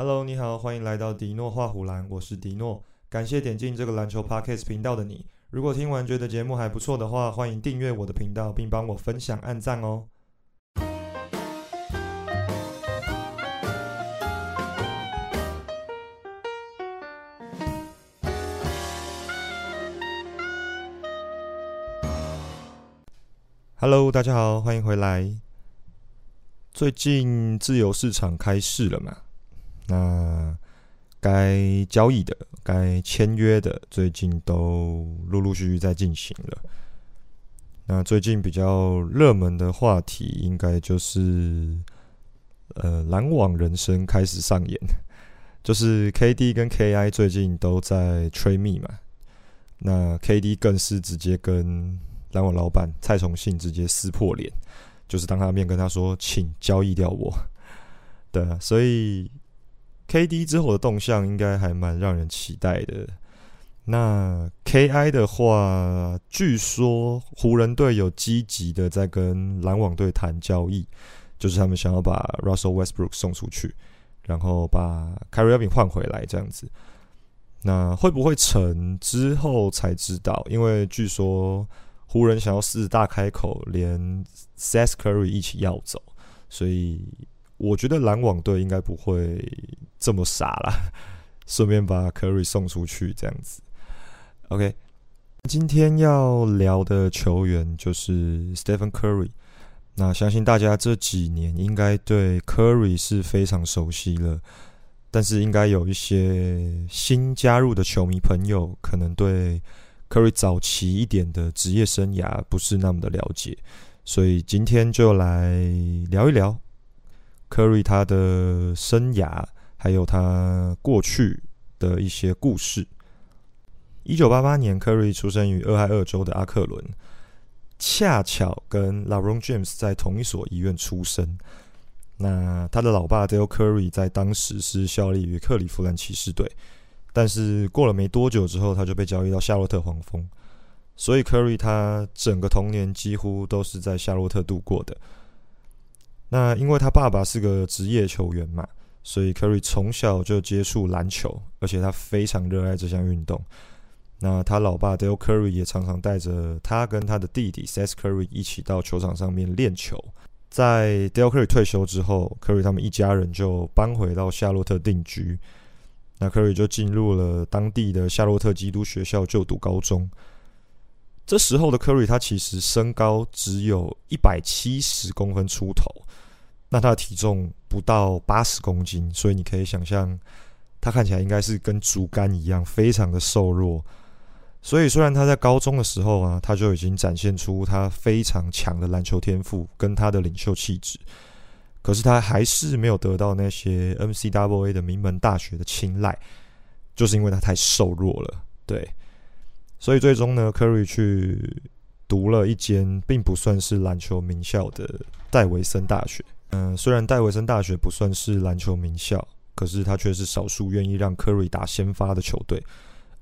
Hello，你好，欢迎来到迪诺画虎兰，我是迪诺。感谢点进这个篮球 Podcast 频道的你。如果听完觉得节目还不错的话，欢迎订阅我的频道，并帮我分享、按赞哦。Hello，大家好，欢迎回来。最近自由市场开市了嘛？那该交易的、该签约的，最近都陆陆续续在进行了。那最近比较热门的话题，应该就是呃篮网人生开始上演，就是 KD 跟 KI 最近都在吹密嘛。那 KD 更是直接跟篮网老板蔡崇信直接撕破脸，就是当他面跟他说：“请交易掉我。”对，所以 KD 之后的动向应该还蛮让人期待的。那 KI 的话，据说湖人队有积极的在跟篮网队谈交易，就是他们想要把 Russell Westbrook 送出去，然后把 Kyrie Irving 换回来这样子。那会不会成之后才知道？因为据说。湖人想要狮子大开口，连 Seth Curry 一起要走，所以我觉得篮网队应该不会这么傻啦，顺便把 Curry 送出去这样子。OK，今天要聊的球员就是 Stephen Curry。那相信大家这几年应该对 Curry 是非常熟悉了，但是应该有一些新加入的球迷朋友可能对。Curry 早期一点的职业生涯不是那么的了解，所以今天就来聊一聊 Curry 他的生涯，还有他过去的一些故事。一九八八年，Curry 出生于俄亥俄州的阿克伦，恰巧跟 LeBron James 在同一所医院出生。那他的老爸 Dale Curry 在当时是效力于克利夫兰骑士队。但是过了没多久之后，他就被交易到夏洛特黄蜂，所以 Curry 他整个童年几乎都是在夏洛特度过的。那因为他爸爸是个职业球员嘛，所以 Curry 从小就接触篮球，而且他非常热爱这项运动。那他老爸 Dale Curry 也常常带着他跟他的弟弟 Seth Curry 一起到球场上面练球。在 Dale Curry 退休之后，Curry 他们一家人就搬回到夏洛特定居。那 Curry 就进入了当地的夏洛特基督学校就读高中。这时候的 Curry 他其实身高只有一百七十公分出头，那他的体重不到八十公斤，所以你可以想象他看起来应该是跟竹竿一样，非常的瘦弱。所以虽然他在高中的时候啊，他就已经展现出他非常强的篮球天赋跟他的领袖气质。可是他还是没有得到那些 NCAA 的名门大学的青睐，就是因为他太瘦弱了。对，所以最终呢，Curry 去读了一间并不算是篮球名校的戴维森大学。嗯，虽然戴维森大学不算是篮球名校，可是他却是少数愿意让 Curry 打先发的球队。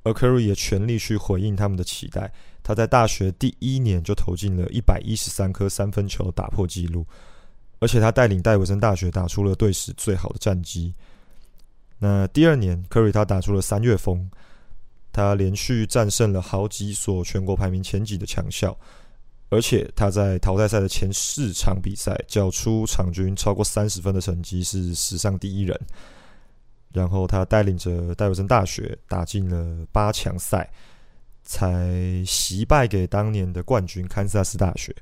而 Curry 也全力去回应他们的期待。他在大学第一年就投进了一百一十三颗三分球，打破纪录。而且他带领戴维森大学打出了队史最好的战绩。那第二年，Curry 他打出了三月风，他连续战胜了好几所全国排名前几的强校，而且他在淘汰赛的前四场比赛缴出场均超过三十分的成绩，是史上第一人。然后他带领着戴维森大学打进了八强赛，才惜败给当年的冠军堪萨斯大学。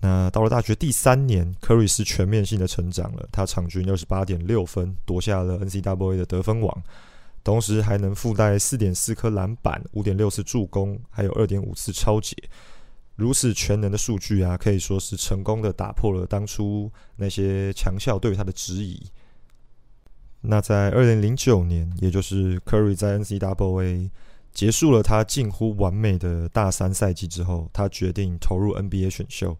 那到了大学第三年，Curry 是全面性的成长了。他场均二十八点六分，夺下了 NCAA 的得分王，同时还能附带四点四颗篮板、五点六次助攻，还有二点五次超解。如此全能的数据啊，可以说是成功的打破了当初那些强校对他的质疑。那在二零零九年，也就是 Curry 在 NCAA 结束了他近乎完美的大三赛季之后，他决定投入 NBA 选秀。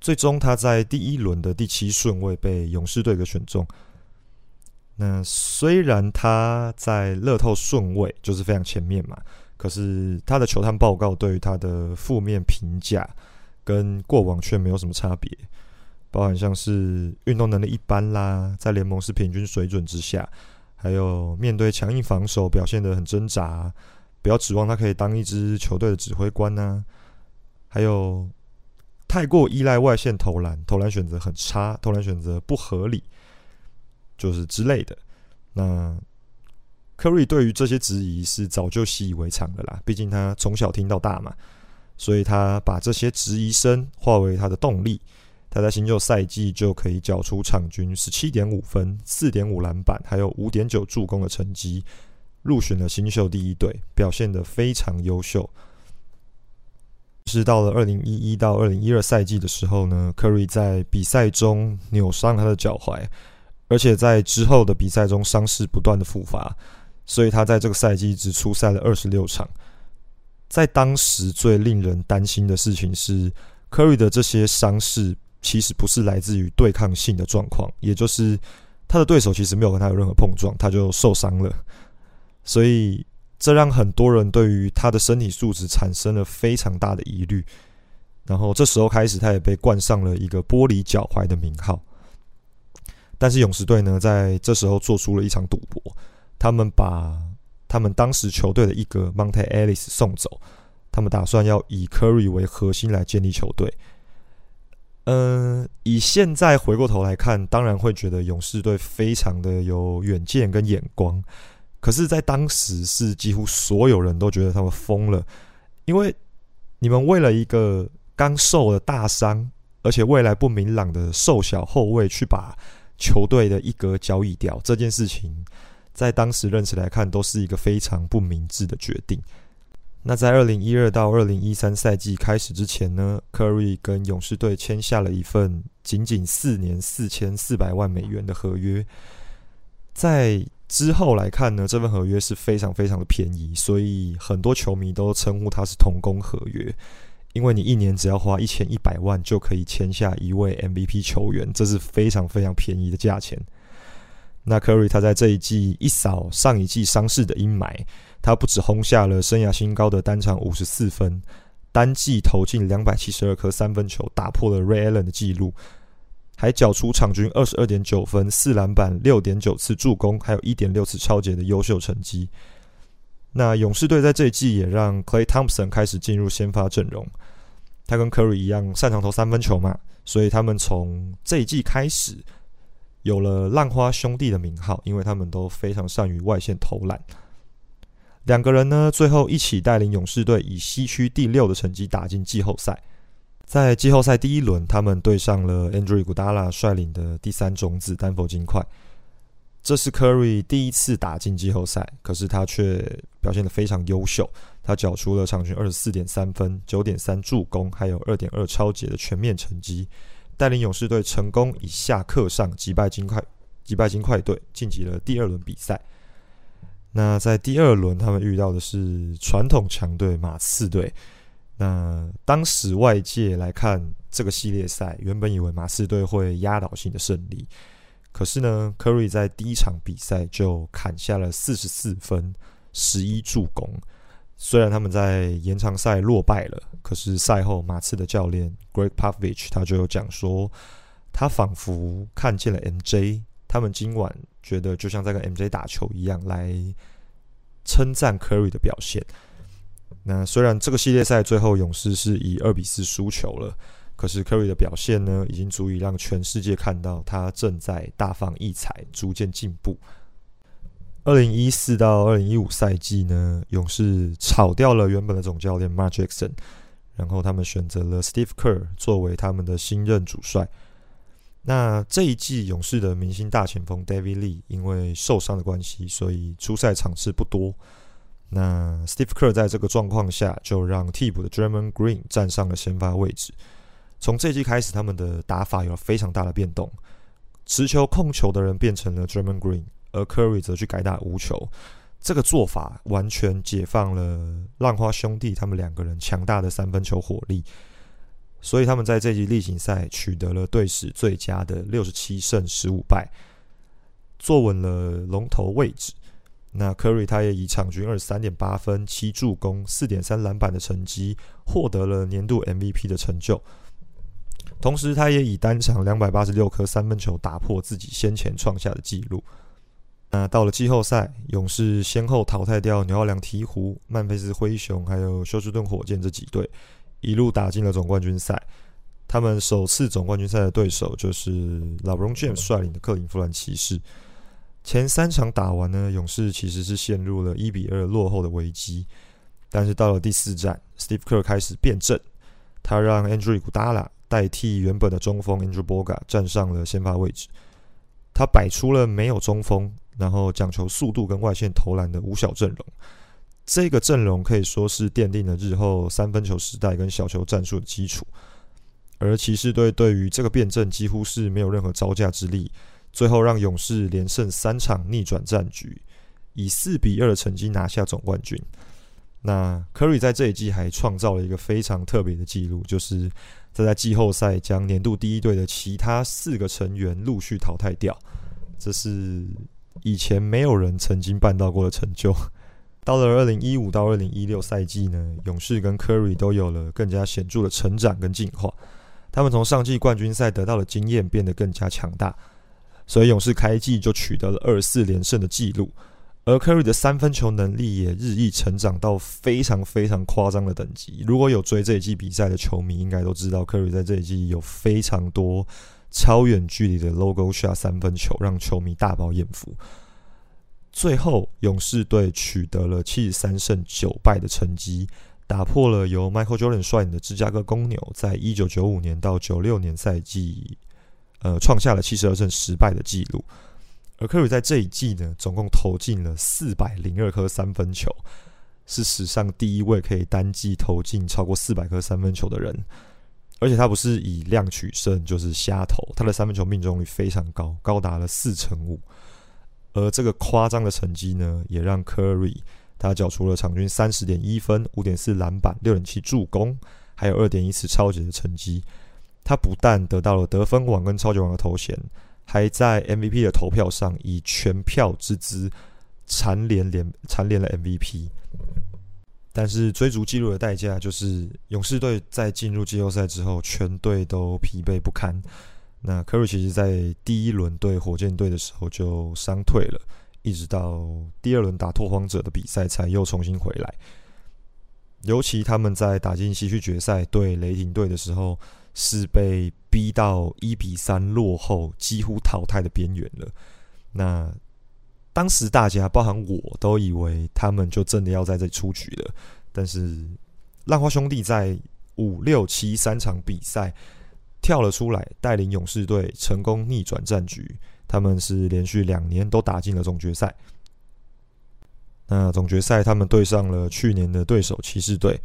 最终，他在第一轮的第七顺位被勇士队给选中。那虽然他在乐透顺位就是非常前面嘛，可是他的球探报告对于他的负面评价跟过往却没有什么差别。包含像是运动能力一般啦，在联盟是平均水准之下，还有面对强硬防守表现得很挣扎，不要指望他可以当一支球队的指挥官呐，还有太过依赖外线投篮，投篮选择很差，投篮选择不合理，就是之类的。那库里对于这些质疑是早就习以为常的啦，毕竟他从小听到大嘛。所以他把这些质疑声化为他的动力，他在新秀赛季就可以缴出场均十七点五分、四点五篮板，还有五点九助攻的成绩，入选了新秀第一队，表现得非常优秀。是到了二零一一到二零一二赛季的时候呢库里在比赛中扭伤他的脚踝，而且在之后的比赛中伤势不断的复发，所以他在这个赛季只出赛了二十六场。在当时最令人担心的事情是，Curry 的这些伤势其实不是来自于对抗性的状况，也就是他的对手其实没有跟他有任何碰撞，他就受伤了。所以这让很多人对于他的身体素质产生了非常大的疑虑。然后这时候开始，他也被冠上了一个“玻璃脚踝”的名号。但是勇士队呢，在这时候做出了一场赌博，他们把。他们当时球队的一个 Monte Ellis 送走，他们打算要以 Curry 为核心来建立球队。嗯，以现在回过头来看，当然会觉得勇士队非常的有远见跟眼光。可是，在当时是几乎所有人都觉得他们疯了，因为你们为了一个刚受了大伤，而且未来不明朗的瘦小后卫去把球队的一格交易掉这件事情。在当时认识来看，都是一个非常不明智的决定。那在二零一二到二零一三赛季开始之前呢，Curry 跟勇士队签下了一份仅仅四年四千四百万美元的合约。在之后来看呢，这份合约是非常非常的便宜，所以很多球迷都称呼它是童工合约，因为你一年只要花一千一百万就可以签下一位 MVP 球员，这是非常非常便宜的价钱。那 Curry 他在这一季一扫上一季伤势的阴霾，他不止轰下了生涯新高的单场五十四分，单季投进两百七十二颗三分球，打破了 Ray Allen 的纪录，还缴出场均二十二点九分、四篮板、六点九次助攻，还有一点六次超节的优秀成绩。那勇士队在这一季也让 Clay Thompson 开始进入先发阵容，他跟 Curry 一样擅长投三分球嘛，所以他们从这一季开始。有了浪花兄弟的名号，因为他们都非常善于外线投篮。两个人呢，最后一起带领勇士队以西区第六的成绩打进季后赛。在季后赛第一轮，他们对上了 Andrew Gudala 率领的第三种子丹佛金块。这是 Curry 第一次打进季后赛，可是他却表现得非常优秀。他缴出了场均二十四点三分、九点三助攻，还有二点二超节的全面成绩。带领勇士队成功以下克上击败金块，击败金块队晋级了第二轮比赛。那在第二轮，他们遇到的是传统强队马刺队。那当时外界来看这个系列赛，原本以为马刺队会压倒性的胜利，可是呢，Curry 在第一场比赛就砍下了四十四分、十一助攻。虽然他们在延长赛落败了，可是赛后马刺的教练 Greg Popovich 他就有讲说，他仿佛看见了 MJ，他们今晚觉得就像在跟 MJ 打球一样，来称赞 Curry 的表现。那虽然这个系列赛最后勇士是以二比四输球了，可是 Curry 的表现呢，已经足以让全世界看到他正在大放异彩，逐渐进步。二零一四到二零一五赛季呢，勇士炒掉了原本的总教练 Mark Jackson，然后他们选择了 Steve Kerr 作为他们的新任主帅。那这一季勇士的明星大前锋 David Lee 因为受伤的关系，所以出赛场次不多。那 Steve Kerr 在这个状况下，就让替补的 Draymond Green 站上了先发位置。从这季开始，他们的打法有了非常大的变动，持球控球的人变成了 Draymond Green。而 Curry 则去改打无球，这个做法完全解放了浪花兄弟他们两个人强大的三分球火力，所以他们在这季例行赛取得了队史最佳的六十七胜十五败，坐稳了龙头位置。那 Curry 他也以场均二十三点八分、七助攻、四点三篮板的成绩，获得了年度 MVP 的成就。同时他也以单场两百八十六颗三分球打破自己先前创下的纪录。那到了季后赛，勇士先后淘汰掉纽奥良鹈鹕、曼菲斯灰熊还有休斯顿火箭这几队，一路打进了总冠军赛。他们首次总冠军赛的对手就是老 b r o n James 率领的克林夫兰骑士。前三场打完呢，勇士其实是陷入了一比二落后的危机。但是到了第四战，Steve Kerr 开始变阵，他让 Andrew Gudala 代替原本的中锋 Andrew Boga 站上了先发位置。他摆出了没有中锋，然后讲求速度跟外线投篮的五小阵容。这个阵容可以说是奠定了日后三分球时代跟小球战术的基础。而骑士队对于这个辩证几乎是没有任何招架之力，最后让勇士连胜三场逆转战局，以四比二的成绩拿下总冠军。那库里在这一季还创造了一个非常特别的记录，就是他在季后赛将年度第一队的其他四个成员陆续淘汰掉，这是以前没有人曾经办到过的成就。到了二零一五到二零一六赛季呢，勇士跟 Curry 都有了更加显著的成长跟进化。他们从上季冠军赛得到的经验变得更加强大，所以勇士开季就取得了二四连胜的纪录。而 Curry 的三分球能力也日益成长到非常非常夸张的等级。如果有追这一季比赛的球迷，应该都知道 Curry 在这一季有非常多超远距离的 Logo shot 三分球，让球迷大饱眼福。最后，勇士队取得了七十三胜九败的成绩。打破了由 Michael Jordan 率领的芝加哥公牛在一九九五年到九六年赛季，呃，创下了七十二胜十败的记录。而科瑞在这一季呢，总共投进了四百零二颗三分球，是史上第一位可以单季投进超过四百颗三分球的人。而且他不是以量取胜，就是瞎投，他的三分球命中率非常高，高达了四成五。而这个夸张的成绩呢，也让 Curry。他缴出了场均三十点一分、五点四篮板、六点七助攻，还有二点一次超级的成绩。他不但得到了得分王跟超级王的头衔，还在 MVP 的投票上以全票之姿蝉联连蝉联了 MVP。但是追逐纪录的代价就是勇士队在进入季后赛之后，全队都疲惫不堪。那科瑞其实在第一轮对火箭队的时候就伤退了。一直到第二轮打拓荒者的比赛才又重新回来，尤其他们在打进西区决赛对雷霆队的时候，是被逼到一比三落后，几乎淘汰的边缘了。那当时大家，包含我都以为他们就真的要在这里出局了，但是浪花兄弟在五六七三场比赛跳了出来，带领勇士队成功逆转战局。他们是连续两年都打进了总决赛。那总决赛他们对上了去年的对手骑士队，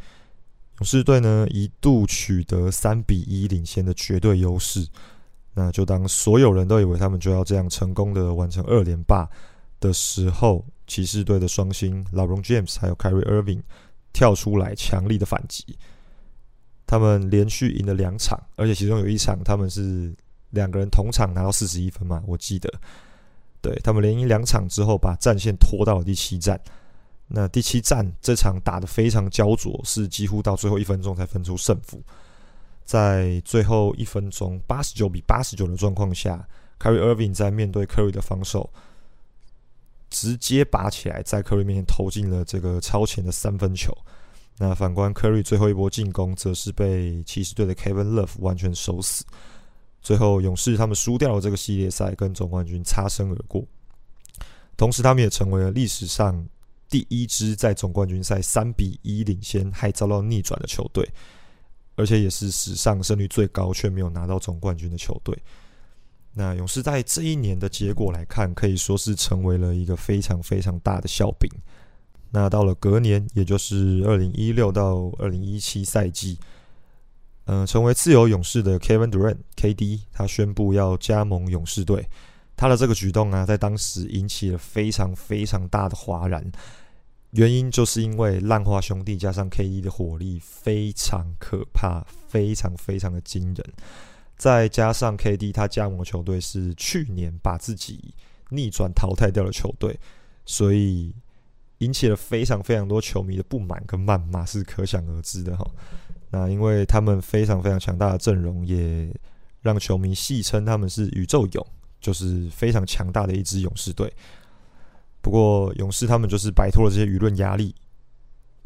勇士队呢一度取得三比一领先的绝对优势。那就当所有人都以为他们就要这样成功的完成二连霸的时候，骑士队的双星 LeBron James 还有 Kyrie Irving 跳出来强力的反击。他们连续赢了两场，而且其中有一场他们是。两个人同场拿到四十一分嘛，我记得，对他们连赢两场之后，把战线拖到了第七战。那第七战这场打得非常焦灼，是几乎到最后一分钟才分出胜负。在最后一分钟八十九比八十九的状况下，Curry Irving 在面对 Curry 的防守，直接拔起来，在 Curry 面前投进了这个超前的三分球。那反观 Curry 最后一波进攻，则是被骑士队的 Kevin Love 完全守死。最后，勇士他们输掉了这个系列赛，跟总冠军擦身而过。同时，他们也成为了历史上第一支在总冠军赛三比一领先还遭到逆转的球队，而且也是史上胜率最高却没有拿到总冠军的球队。那勇士在这一年的结果来看，可以说是成为了一个非常非常大的笑柄。那到了隔年，也就是二零一六到二零一七赛季。嗯，成为自由勇士的 Kevin Durant（KD） 他宣布要加盟勇士队。他的这个举动啊，在当时引起了非常非常大的哗然。原因就是因为浪花兄弟加上 KD 的火力非常可怕，非常非常的惊人。再加上 KD 他加盟球队是去年把自己逆转淘汰掉的球队，所以引起了非常非常多球迷的不满跟谩骂，是可想而知的哈。那因为他们非常非常强大的阵容，也让球迷戏称他们是宇宙勇，就是非常强大的一支勇士队。不过勇士他们就是摆脱了这些舆论压力，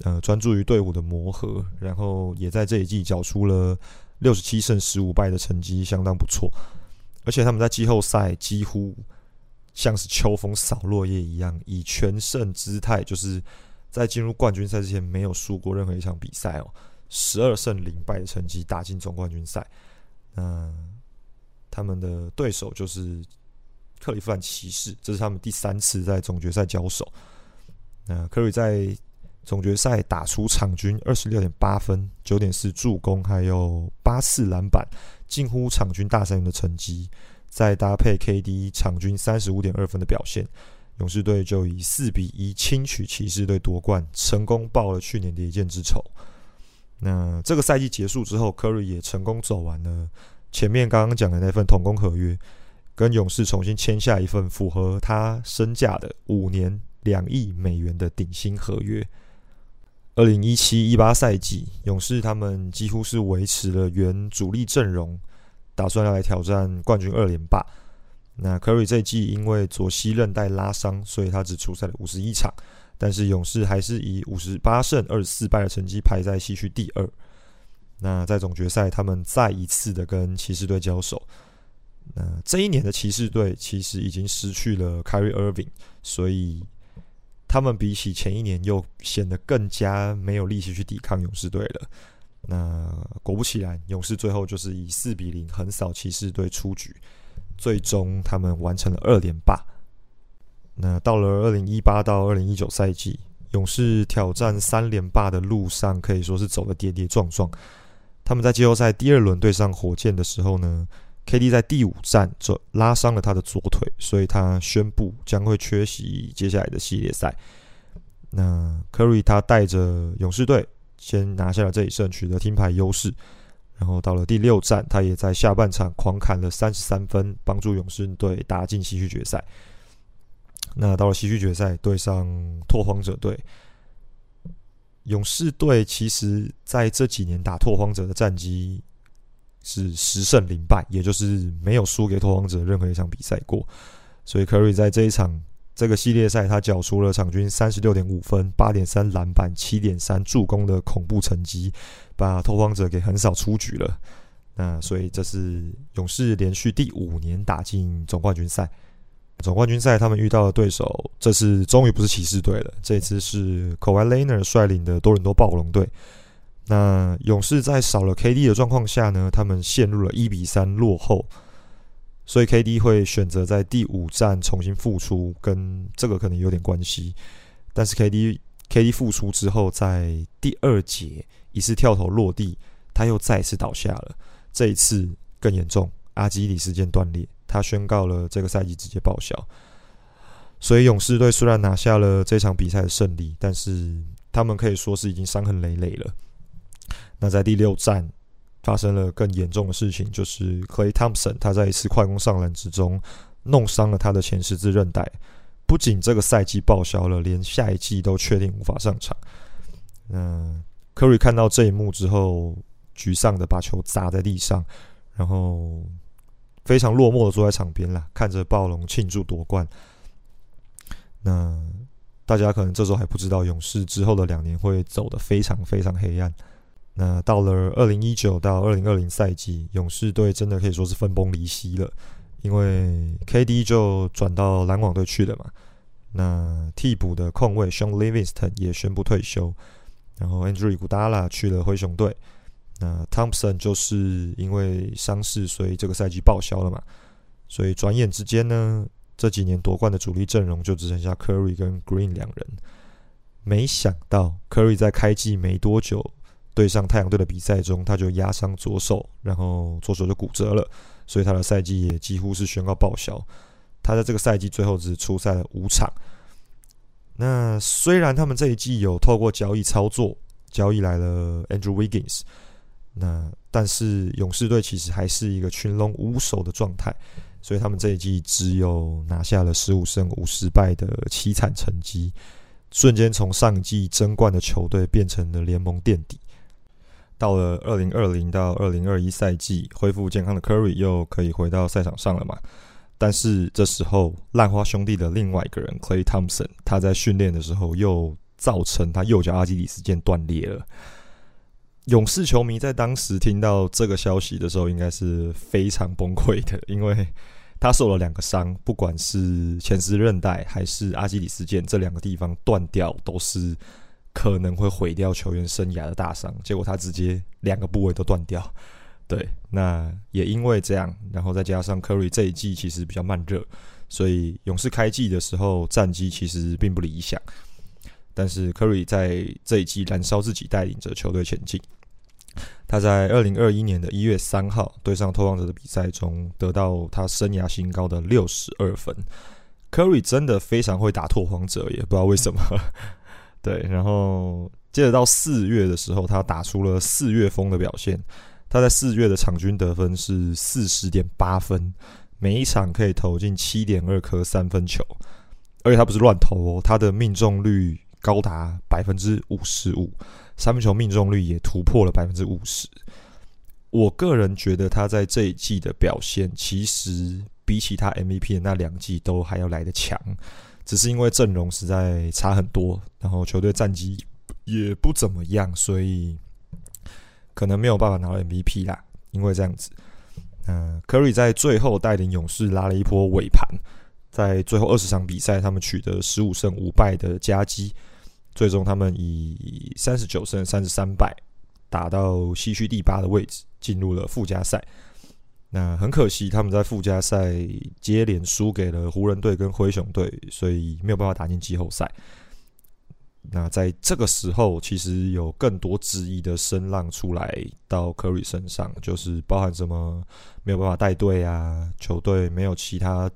呃，专注于队伍的磨合，然后也在这一季缴出了六十七胜十五败的成绩，相当不错。而且他们在季后赛几乎像是秋风扫落叶一样，以全胜姿态，就是在进入冠军赛之前没有输过任何一场比赛哦，十二胜零败的成绩打进总冠军赛。那他们的对手就是。克利夫兰骑士，这是他们第三次在总决赛交手。那科瑞在总决赛打出场均二十六点八分、九点四助攻，还有八次篮板，近乎场均大三元的成绩。再搭配 KD 场均三十五点二分的表现，勇士队就以四比一轻取骑士队夺冠，成功报了去年的一箭之仇。那这个赛季结束之后，科瑞也成功走完了前面刚刚讲的那份同工合约。跟勇士重新签下一份符合他身价的五年两亿美元的顶薪合约。二零一七一八赛季，勇士他们几乎是维持了原主力阵容，打算要来挑战冠军二连霸。那 Curry 这季因为左膝韧带拉伤，所以他只出赛了五十一场，但是勇士还是以五十八胜二十四败的成绩排在西区第二。那在总决赛，他们再一次的跟骑士队交手。那这一年的骑士队其实已经失去了 Kyrie Irving，所以他们比起前一年又显得更加没有力气去抵抗勇士队了。那果不其然，勇士最后就是以四比零横扫骑士队出局，最终他们完成了二连霸。那到了二零一八到二零一九赛季，勇士挑战三连霸的路上可以说是走得跌跌撞撞。他们在季后赛第二轮对上火箭的时候呢？KD 在第五战就拉伤了他的左腿，所以他宣布将会缺席接下来的系列赛。那 Curry 他带着勇士队先拿下了这一胜，取得听牌优势。然后到了第六战，他也在下半场狂砍了三十三分，帮助勇士队打进西区决赛。那到了西区决赛，对上拓荒者队，勇士队其实在这几年打拓荒者的战绩。是十胜零败，也就是没有输给拓荒者任何一场比赛过。所以 Curry 在这一场这个系列赛，他缴出了场均三十六点五分、八点三篮板、七点三助攻的恐怖成绩，把拓荒者给横扫出局了。那所以这是勇士连续第五年打进总冠军赛。总冠军赛他们遇到的对手，这次终于不是骑士队了，这次是 Kawhi Leonard 率领的多伦多暴龙队。那勇士在少了 KD 的状况下呢，他们陷入了一比三落后，所以 KD 会选择在第五战重新复出，跟这个可能有点关系。但是 KD KD 复出之后，在第二节一次跳投落地，他又再次倒下了，这一次更严重，阿基里斯腱断裂，他宣告了这个赛季直接报销。所以勇士队虽然拿下了这场比赛的胜利，但是他们可以说是已经伤痕累累了。那在第六战发生了更严重的事情，就是 Clay Thompson 他在一次快攻上篮之中弄伤了他的前十字韧带，不仅这个赛季报销了，连下一季都确定无法上场。嗯，Curry 看到这一幕之后，沮丧的把球砸在地上，然后非常落寞的坐在场边了，看着暴龙庆祝夺冠。那大家可能这时候还不知道，勇士之后的两年会走得非常非常黑暗。那到了二零一九到二零二零赛季，勇士队真的可以说是分崩离析了，因为 KD 就转到篮网队去了嘛。那替补的控卫 Sean Livingston 也宣布退休，然后 Andrew Iguodala 去了灰熊队。那 Thompson 就是因为伤势，所以这个赛季报销了嘛。所以转眼之间呢，这几年夺冠的主力阵容就只剩下 Curry 跟 Green 两人。没想到 Curry 在开季没多久。对上太阳队的比赛中，他就压伤左手，然后左手就骨折了，所以他的赛季也几乎是宣告报销。他在这个赛季最后只出赛了五场。那虽然他们这一季有透过交易操作交易来了 Andrew Wiggins，那但是勇士队其实还是一个群龙无首的状态，所以他们这一季只有拿下了十五胜五十败的凄惨成绩。瞬间从上季争冠的球队变成了联盟垫底。到了二零二零到二零二一赛季，恢复健康的 Curry 又可以回到赛场上了嘛？但是这时候，浪花兄弟的另外一个人 Clay Thompson，他在训练的时候又造成他右脚阿基里斯腱断裂了。勇士球迷在当时听到这个消息的时候，应该是非常崩溃的，因为他受了两个伤，不管是前十韧带还是阿基里斯腱这两个地方断掉，都是可能会毁掉球员生涯的大伤。结果他直接两个部位都断掉。对，那也因为这样，然后再加上 Curry 这一季其实比较慢热，所以勇士开季的时候战绩其实并不理想。但是 Curry 在这一季燃烧自己，带领着球队前进。他在二零二一年的一月三号对上拓荒者的比赛中，得到他生涯新高的六十二分。Curry 真的非常会打拓荒者，也不知道为什么。对，然后接着到四月的时候，他打出了四月风的表现。他在四月的场均得分是四十点八分，每一场可以投进七点二颗三分球，而且他不是乱投哦，他的命中率高达百分之五十五，三分球命中率也突破了百分之五十。我个人觉得他在这一季的表现，其实比起他 MVP 的那两季都还要来得强，只是因为阵容实在差很多，然后球队战绩也不怎么样，所以。可能没有办法拿到 MVP 啦，因为这样子，嗯库里在最后带领勇士拉了一波尾盘，在最后二十场比赛，他们取得十五胜五败的佳绩，最终他们以三十九胜三十三败打到西区第八的位置，进入了附加赛。那很可惜，他们在附加赛接连输给了湖人队跟灰熊队，所以没有办法打进季后赛。那在这个时候，其实有更多质疑的声浪出来到库里身上，就是包含什么没有办法带队啊，球队没有其他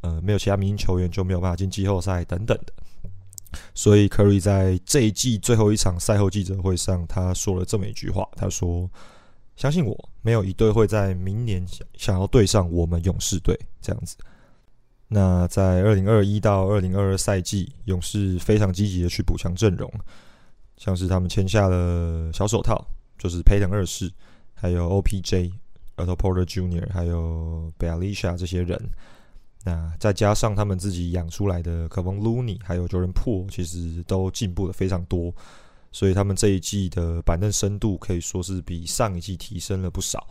呃没有其他明星球员就没有办法进季后赛等等的。所以库里在这一季最后一场赛后记者会上，他说了这么一句话，他说：“相信我，没有一队会在明年想想要对上我们勇士队这样子。”那在二零二一到二零二二赛季，勇士非常积极的去补强阵容，像是他们签下了小手套，就是佩登二世，还有 OPJ、Otto Porter Jr.，还有 b a l i s h a 这些人。那再加上他们自己养出来的科丰 Looney，还有 Jordan Po，其实都进步的非常多，所以他们这一季的板凳深度可以说是比上一季提升了不少。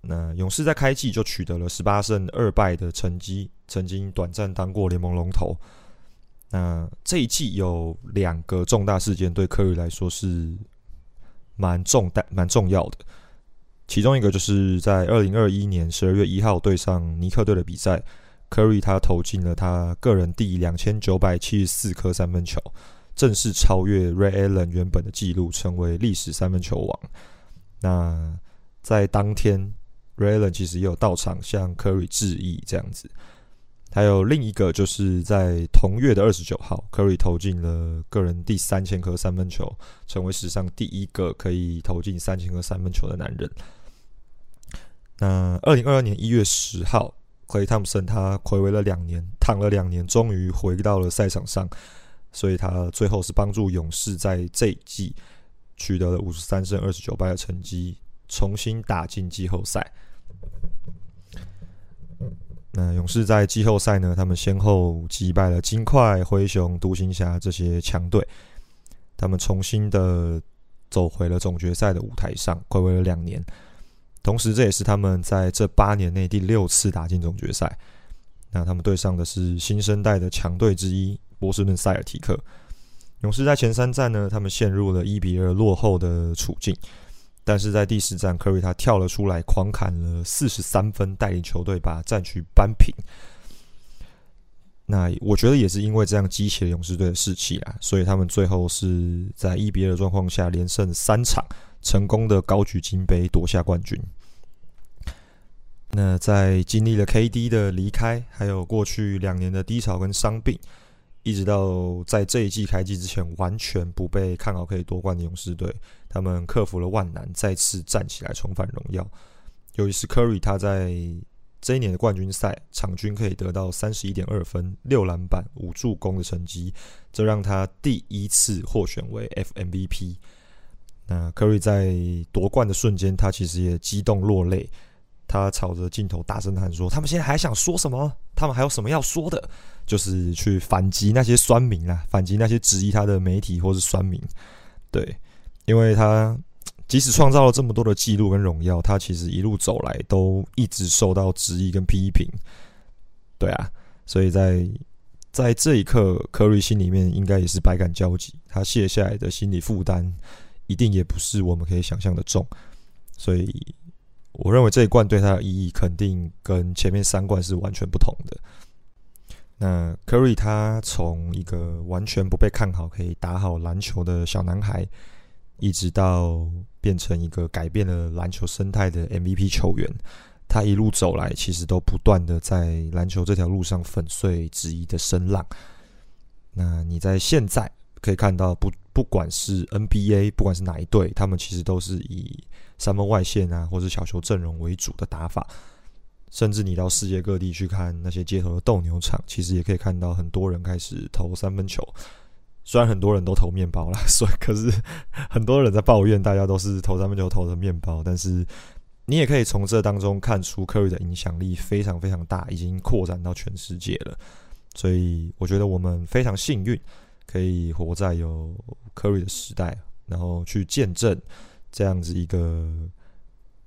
那勇士在开季就取得了十八胜二败的成绩，曾经短暂当过联盟龙头。那这一季有两个重大事件对科瑞来说是蛮重大、蛮重要的。其中一个就是在二零二一年十二月一号对上尼克队的比赛，科瑞他投进了他个人第两千九百七十四颗三分球，正式超越 Ray Allen 原本的纪录，成为历史三分球王。那在当天。，Ray Allen 其实也有到场向 Curry 致意，这样子。还有另一个，就是在同月的二十九号，Curry 投进了个人第三千颗三分球，成为史上第一个可以投进三千颗三分球的男人。那二零二二年一月十号，Clay Thompson 他暌违了两年，躺了两年，终于回到了赛场上，所以他最后是帮助勇士在这一季取得了五十三胜二十九败的成绩，重新打进季后赛。那勇士在季后赛呢？他们先后击败了金块、灰熊、独行侠这些强队，他们重新的走回了总决赛的舞台上，暌违了两年。同时，这也是他们在这八年内第六次打进总决赛。那他们对上的是新生代的强队之一波士顿塞尔提克。勇士在前三战呢，他们陷入了一比二落后的处境。但是在第四战，科瑞他跳了出来，狂砍了四十三分，带领球队把战局扳平。那我觉得也是因为这样激起了勇士队的士气啊，所以他们最后是在一比二的状况下连胜三场，成功的高举金杯夺下冠军。那在经历了 KD 的离开，还有过去两年的低潮跟伤病。一直到在这一季开季之前，完全不被看好可以夺冠的勇士队，他们克服了万难，再次站起来重返荣耀。尤其是 Curry，他在这一年的冠军赛，场均可以得到三十一点二分、六篮板、五助攻的成绩，这让他第一次获选为 FMVP。那 Curry 在夺冠的瞬间，他其实也激动落泪，他朝着镜头大声喊说：“他们现在还想说什么？他们还有什么要说的？就是去反击那些酸民啊，反击那些质疑他的媒体或是酸民。对，因为他。”即使创造了这么多的记录跟荣耀，他其实一路走来都一直受到质疑跟批评。对啊，所以在在这一刻，科瑞心里面应该也是百感交集。他卸下来的心理负担，一定也不是我们可以想象的重。所以，我认为这一冠对他的意义，肯定跟前面三冠是完全不同的。那科瑞他从一个完全不被看好，可以打好篮球的小男孩。一直到变成一个改变了篮球生态的 MVP 球员，他一路走来，其实都不断的在篮球这条路上粉碎质疑的声浪。那你在现在可以看到，不不管是 NBA，不管是哪一队，他们其实都是以三分外线啊，或者小球阵容为主的打法。甚至你到世界各地去看那些街头的斗牛场，其实也可以看到很多人开始投三分球。虽然很多人都投面包了，所以可是很多人在抱怨，大家都是投三分球投的面包。但是你也可以从这当中看出科瑞的影响力非常非常大，已经扩展到全世界了。所以我觉得我们非常幸运，可以活在有科瑞的时代，然后去见证这样子一个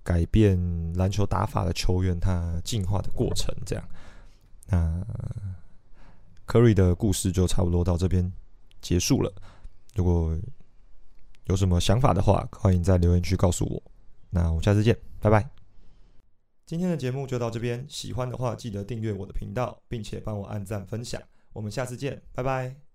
改变篮球打法的球员他进化的过程。这样，那科瑞的故事就差不多到这边。结束了。如果有什么想法的话，欢迎在留言区告诉我。那我们下次见，拜拜。今天的节目就到这边，喜欢的话记得订阅我的频道，并且帮我按赞分享。我们下次见，拜拜。